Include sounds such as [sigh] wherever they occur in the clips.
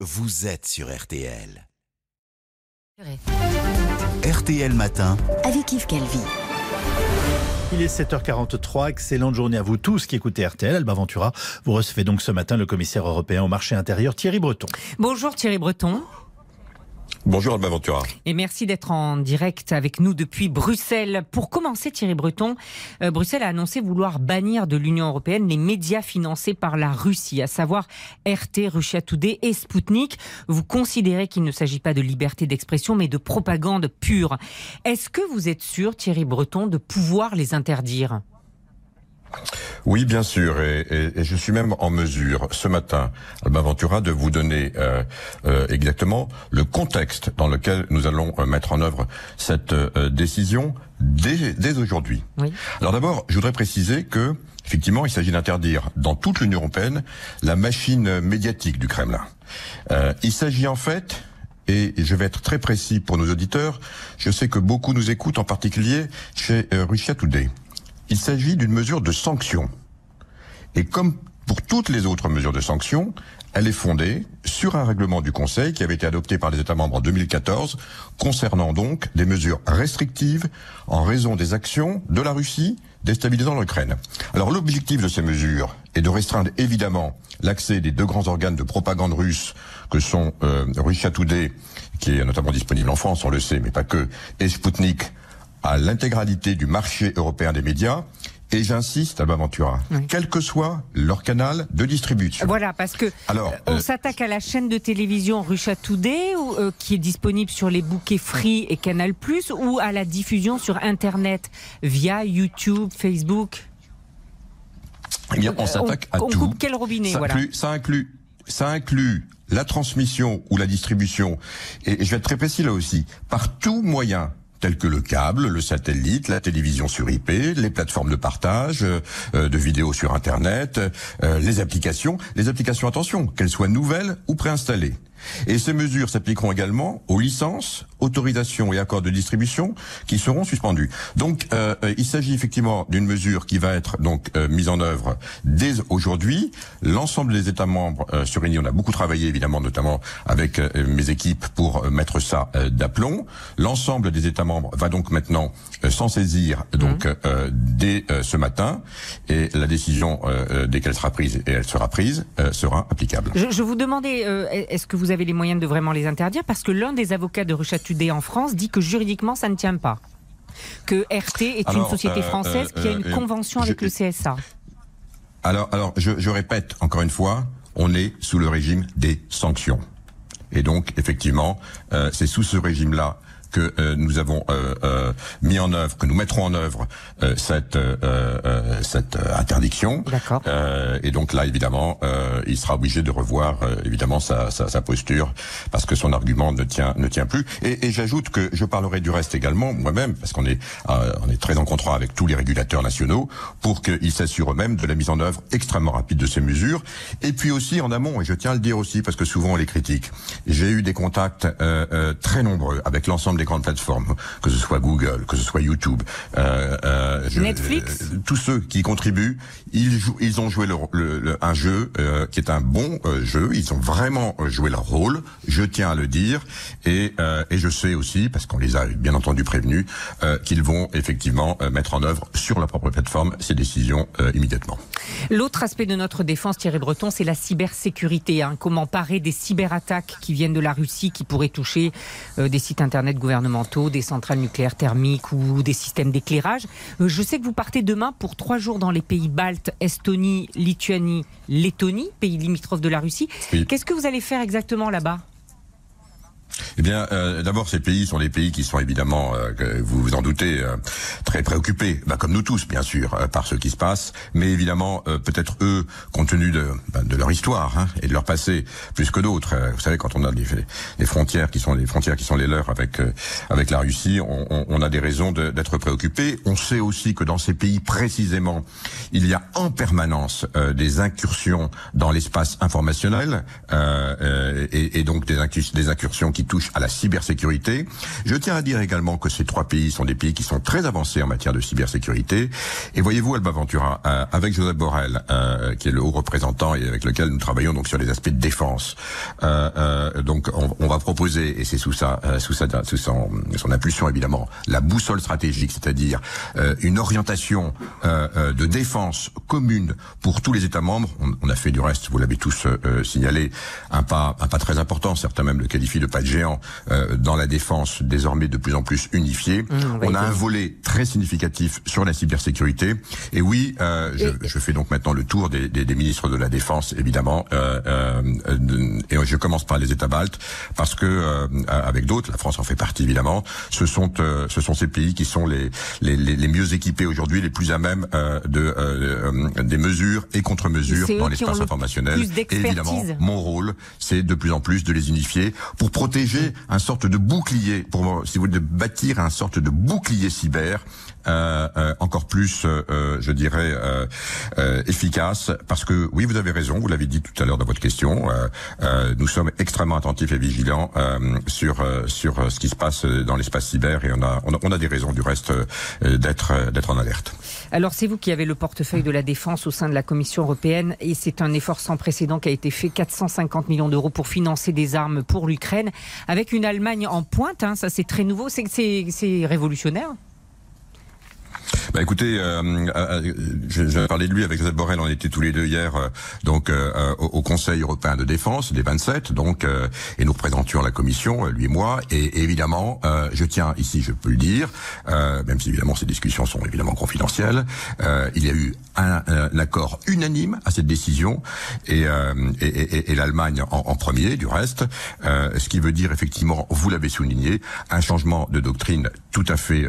vous êtes sur RTL. RTL Matin. avec Yves Calvi. Il est 7h43, excellente journée à vous tous qui écoutez RTL. Alba Ventura, vous recevez donc ce matin le commissaire européen au marché intérieur Thierry Breton. Bonjour Thierry Breton. Bonjour Alba Ventura. Et merci d'être en direct avec nous depuis Bruxelles. Pour commencer, Thierry Breton, euh, Bruxelles a annoncé vouloir bannir de l'Union européenne les médias financés par la Russie, à savoir RT, Russia Today et Sputnik. Vous considérez qu'il ne s'agit pas de liberté d'expression, mais de propagande pure. Est-ce que vous êtes sûr, Thierry Breton, de pouvoir les interdire? Oui, bien sûr, et, et- et je suis même en mesure ce matin, Alba Ventura, de vous donner euh, euh, exactement le contexte dans lequel nous allons euh, mettre en œuvre cette euh, décision dès, dès aujourd'hui. Oui. Alors d'abord, je voudrais préciser que effectivement, il s'agit d'interdire dans toute l'Union européenne la machine médiatique du Kremlin. Euh, il s'agit en fait et je vais être très précis pour nos auditeurs. Je sais que beaucoup nous écoutent, en particulier chez euh, Russia Today. Il s'agit d'une mesure de sanction. Et comme pour toutes les autres mesures de sanction, elle est fondée sur un règlement du Conseil qui avait été adopté par les États membres en 2014, concernant donc des mesures restrictives en raison des actions de la Russie déstabilisant l'Ukraine. Alors l'objectif de ces mesures est de restreindre évidemment l'accès des deux grands organes de propagande russe que sont euh, Russia qui est notamment disponible en France, on le sait, mais pas que, et Sputnik, à l'intégralité du marché européen des médias. Et j'insiste, Alba Ventura, Oui. quel que soit leur canal de distribution. Voilà, parce que Alors, euh, on euh, s'attaque à la chaîne de télévision Today, ou, euh, qui est disponible sur les bouquets Free et Canal+, ou à la diffusion sur Internet via YouTube, Facebook. Eh bien, on s'attaque à on tout. coupe quel robinet, ça voilà. inclut, ça inclut, ça inclut la transmission ou la distribution. Et je vais être très précis là aussi. Par tout moyen tels que le câble, le satellite, la télévision sur IP, les plateformes de partage euh, de vidéos sur Internet, euh, les applications. Les applications, attention, qu'elles soient nouvelles ou préinstallées. Et ces mesures s'appliqueront également aux licences, autorisations et accords de distribution qui seront suspendus. Donc, euh, euh, il s'agit effectivement d'une mesure qui va être donc euh, mise en œuvre dès aujourd'hui. L'ensemble des États membres euh, se réunissent. On a beaucoup travaillé évidemment, notamment avec euh, mes équipes pour euh, mettre ça d'aplomb. L'ensemble des États membres va donc maintenant s'en saisir donc euh, dès ce matin et la décision dès qu'elle sera prise et elle sera prise euh, sera applicable. Je, je vous demandais, euh, est-ce que vous avez les moyens de vraiment les interdire Parce que l'un des avocats de Today en France dit que juridiquement, ça ne tient pas. Que RT est Alors, une société euh, française qui a une euh, convention avec le CSA. Alors, alors, je, je répète encore une fois, on est sous le régime des sanctions. Et donc, effectivement, euh, c'est sous ce régime-là que euh, nous avons euh, euh, mis en œuvre, que nous mettrons en œuvre cette cette interdiction. D'accord. Et donc là, évidemment, il sera obligé de revoir évidemment sa, sa, sa posture parce que son argument ne tient ne tient plus. Et, et j'ajoute que je parlerai du reste également moi-même parce qu'on est on est très en contrat avec tous les régulateurs nationaux pour qu'ils s'assurent eux-mêmes de la mise en œuvre extrêmement rapide de ces mesures. Et puis aussi en amont, et je tiens à le dire aussi parce que souvent on les critique. J'ai eu des contacts euh, euh, très nombreux avec l'ensemble des grandes plateformes, que ce soit Google, que ce soit YouTube, euh, euh, je- Netflix euh, tous ceux qui contribuent, ils, jouent, ils ont joué le- le- le- un jeu qui est un bon jeu. Ils ont vraiment joué leur rôle. Je tiens à le dire, et, et je sais aussi, parce qu'on les a bien entendu prévenus, qu'ils vont effectivement mettre en œuvre sur leur propre plateforme ces décisions immédiatement. L'autre aspect de notre défense, Thierry Breton, c'est la cybersécurité. hein. Comment parer des cyberattaques qui viennent de la Russie, qui pourraient toucher des sites internet gouvernementaux, des centrales nucléaires thermiques ou des systèmes d'éclairage. Euh, je sais que vous partez demain pour trois jours dans les pays baltes, Estonie, Lituanie, Lettonie, pays limitrophes de la Russie. Oui. Qu'est-ce que vous allez faire exactement là-bas? Eh bien, euh, d'abord, ces pays sont des pays qui sont évidemment, euh, vous vous en doutez, euh, très préoccupés, bah, comme nous tous, bien sûr, euh, par ce qui se passe. Mais évidemment, euh, peut-être eux, compte tenu de, bah, de leur histoire hein, et de leur passé, plus que d'autres. Euh, vous savez, quand on a des, des frontières qui sont les frontières qui sont les leurs avec avec la Russie, on, on- on a des raisons d'être préoccupés. On sait aussi que dans ces pays précisément, il y a en permanence des incursions dans l'espace informationnel. Et, et, donc des incursions qui touchent à la cybersécurité. Je tiens à dire également que ces trois pays sont des pays qui sont très avancés en matière de cybersécurité. Et voyez-vous, Alba Ventura, euh, avec Joseph Borrell, euh, qui est le haut représentant et avec lequel nous travaillons donc sur les aspects de défense. Euh, donc on, on, va proposer, et c'est sous sa, sous sa, sous son, son impulsion évidemment, la boussole stratégique, c'est-à-dire une orientation de défense commune pour tous les États membres. On, on a fait du reste, vous l'avez tous signalé, un pas, un pas très important. Certains même le qualifient de pas de géant dans la défense désormais de plus en plus unifiée. Mmh, on a un volet très significatif sur la cybersécurité. Et oui, euh, je, je, fais donc maintenant le tour des, des, des ministres de la Défense, évidemment, euh, euh, et je commence par les États baltes, parce que euh, avec d'autres, la France en fait partie évidemment, ce sont euh, ce sont ces pays qui sont les les, les mieux équipés aujourd'hui, les plus à même de des mesures et contre-mesures dans l'espace informationnel. Et évidemment, mon rôle, c'est de plus en plus de les unifier pour protéger un sorte de bouclier, pour si vous voulez, bâtir un sorte de bouclier cyber encore plus, euh, je dirais, efficace. Parce que oui, vous avez raison, vous l'avez dit tout à l'heure dans votre question, nous sommes extrêmement attentifs et vigilants sur sur ce qui se passe dans l'espace cyber et on a, on a, on a des raisons du reste d'être d'être en alerte. Alors c'est vous qui avez le portefeuille de la défense au sein de la Commission européenne et c'est un effort sans précédent qui a été fait, 450 millions d'euros pour financer des armes pour l'Ukraine, avec une Allemagne en pointe, hein, ça c'est très nouveau, c'est révolutionnaire. Bah écoutez, euh, euh, euh je, de lui avec Joseph Borrell, on était tous les deux hier euh, donc au, Conseil européen de défense des 27, donc et nous représentions la Commission, lui et moi, et, évidemment, je tiens ici, je peux le dire, même si évidemment ces discussions sont évidemment confidentielles, il y a eu un, un, accord unanime à cette décision. Et, et, et, et l'Allemagne en, en, premier, du reste, ce qui veut dire effectivement, vous l'avez souligné, un changement de doctrine tout à fait,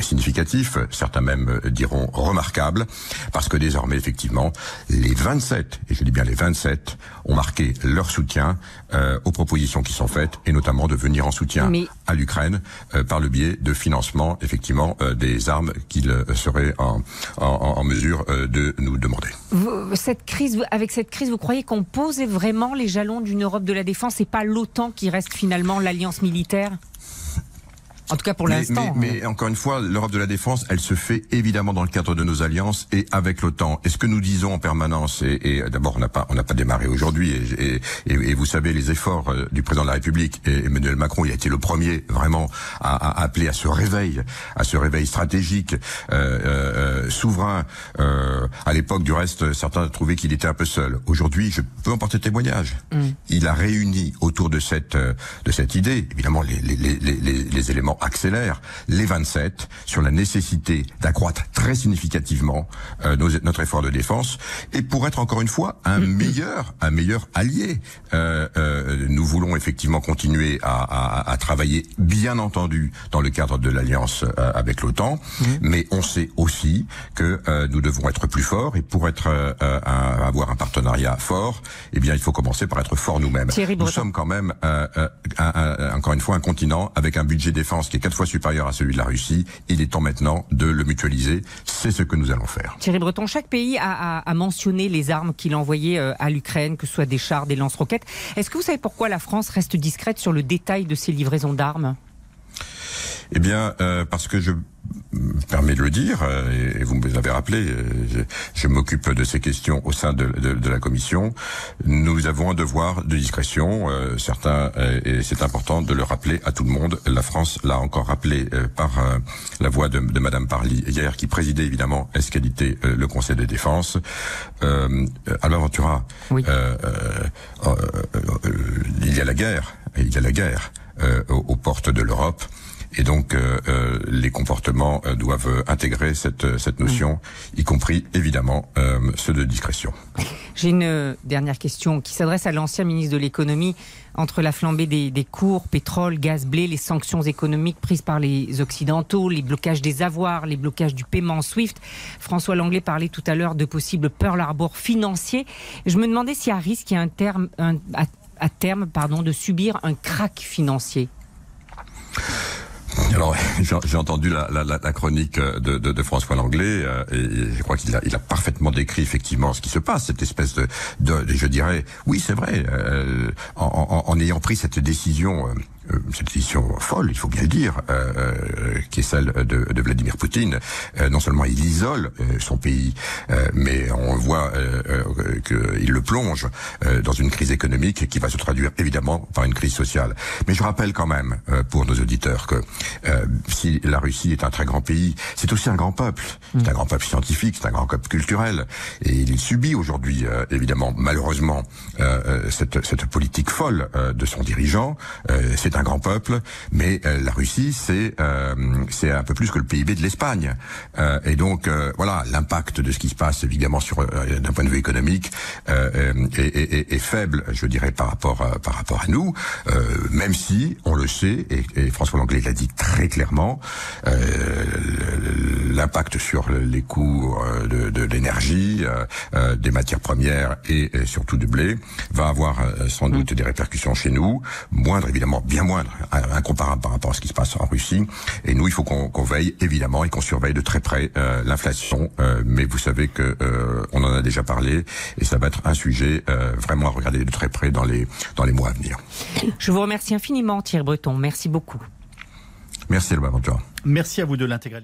significatif certains même euh, diront remarquable, parce que désormais, effectivement, les 27, et je dis bien les 27, ont marqué leur soutien euh, aux propositions qui sont faites, et notamment de venir en soutien à l'Ukraine euh, par le biais de financement, effectivement, des armes qu'ils seraient en, en, en, mesure de nous demander. cette crise, avec cette crise, vous croyez qu'on pose vraiment les jalons d'une Europe de la défense et pas l'OTAN qui reste finalement l'alliance militaire? En tout cas pour l'instant. Mais, mais, encore une fois, l'Europe de la défense, elle se fait évidemment dans le cadre de nos alliances et avec l'OTAN. Et ce que nous disons en permanence, et, et d'abord on n'a pas on n'a pas démarré aujourd'hui, et, et, et, vous savez les efforts euh, du président de la République et Emmanuel Macron, il a été le premier vraiment à, à appeler à ce réveil, à ce réveil stratégique, euh, euh, souverain. Euh, à l'époque, du reste, certains trouvaient qu'il était un peu seul. Aujourd'hui, je peux en porter témoignage. Mm. Il a réuni autour de cette de cette idée, évidemment les les, les, les, les éléments accélère les 27 sur la nécessité d'accroître très significativement euh, notre effort de défense et pour être encore une fois un mm-hmm. meilleur un meilleur allié. Euh, euh, nous voulons effectivement continuer à, à, à, travailler, bien entendu, dans le cadre de l'alliance euh, avec l'OTAN, mm-hmm. mais on sait aussi que euh, nous devons être plus forts et pour être un, avoir un partenariat fort, eh bien il faut commencer par être fort nous-mêmes. Nous sommes quand même un, encore une fois un continent avec un budget défense qui est quatre fois supérieur à celui de la Russie. Il est temps maintenant de le mutualiser. C'est ce que nous allons faire. Thierry Breton, chaque pays a, mentionné les armes qu'il envoyait euh, à l'Ukraine, que ce soit des chars, des lance-roquettes. Est-ce que vous savez pourquoi la France reste discrète sur le détail de ces livraisons d'armes? Eh bien, euh, parce que je permet de le dire, euh, et vous me l'avez rappelé, euh, je, je m'occupe de ces questions au sein de, de, de, la commission. Nous avons un devoir de discrétion, euh, certains, et c'est important de le rappeler à tout le monde. La France l'a encore rappelé par la voix de, de Madame Parly hier, qui présidait évidemment est qualité le Conseil de défense. Euh, Ventura, oui. il y a la guerre, il y a la guerre aux, aux portes de l'Europe. Et donc, euh, euh, les comportements euh, doivent intégrer cette, cette notion, mm. y compris évidemment ceux de discrétion. J'ai une dernière question qui s'adresse à l'ancien ministre de l'économie. Entre la flambée des, des, cours, pétrole, gaz, blé, les sanctions économiques prises par les Occidentaux, les blocages des avoirs, les blocages du paiement SWIFT, François Langlais parlait tout à l'heure de possibles Pearl Harbor financiers. Je me demandais s'il y a un risque, il y a un terme, un, à, à terme pardon, de subir un crack financier. Alors, [laughs] j'ai entendu la, chronique de, de, François Langlais euh, et je crois qu'il a, parfaitement décrit effectivement ce qui se passe, cette espèce de, je dirais, oui, c'est vrai, euh, en, ayant pris cette décision euh, euh, cette décision folle, il faut bien le dire, euh, euh, qui est celle de, de Vladimir Poutine. non seulement il isole son pays, mais on voit qu'il le plonge dans une crise économique qui va se traduire évidemment par une crise sociale. Mais je rappelle quand même pour nos auditeurs que si la Russie est un très grand pays, c'est aussi un grand peuple. C'est un grand peuple scientifique, c'est un grand peuple culturel, et il subit aujourd'hui évidemment malheureusement cette, cette politique folle de son dirigeant. c'est un grand peuple, mais euh, la Russie, c'est euh, c'est un peu plus que le PIB de l'Espagne. Euh, et donc, voilà, l'impact de ce qui se passe, évidemment, sur d'un point de vue économique, est, est, est, faible, je dirais, par rapport par rapport à nous, même si, on le sait, et, et François Langlais l'a dit très clairement, l'impact sur les coûts de, de l'énergie, des matières premières et, surtout du blé va avoir sans doute mm. des répercussions chez nous, moindres évidemment, bien moindre, incomparable par rapport à ce qui se passe en Russie. Et nous, il faut qu'on veille évidemment et qu'on surveille de très près euh, l'inflation. Euh, mais vous savez que euh, on en a déjà parlé et ça va être un sujet vraiment à regarder de très près dans les dans les mois à venir. Je vous remercie infiniment, Thierry Breton. Merci beaucoup. Merci, Alba Ventura. Merci à vous de l'intégralité.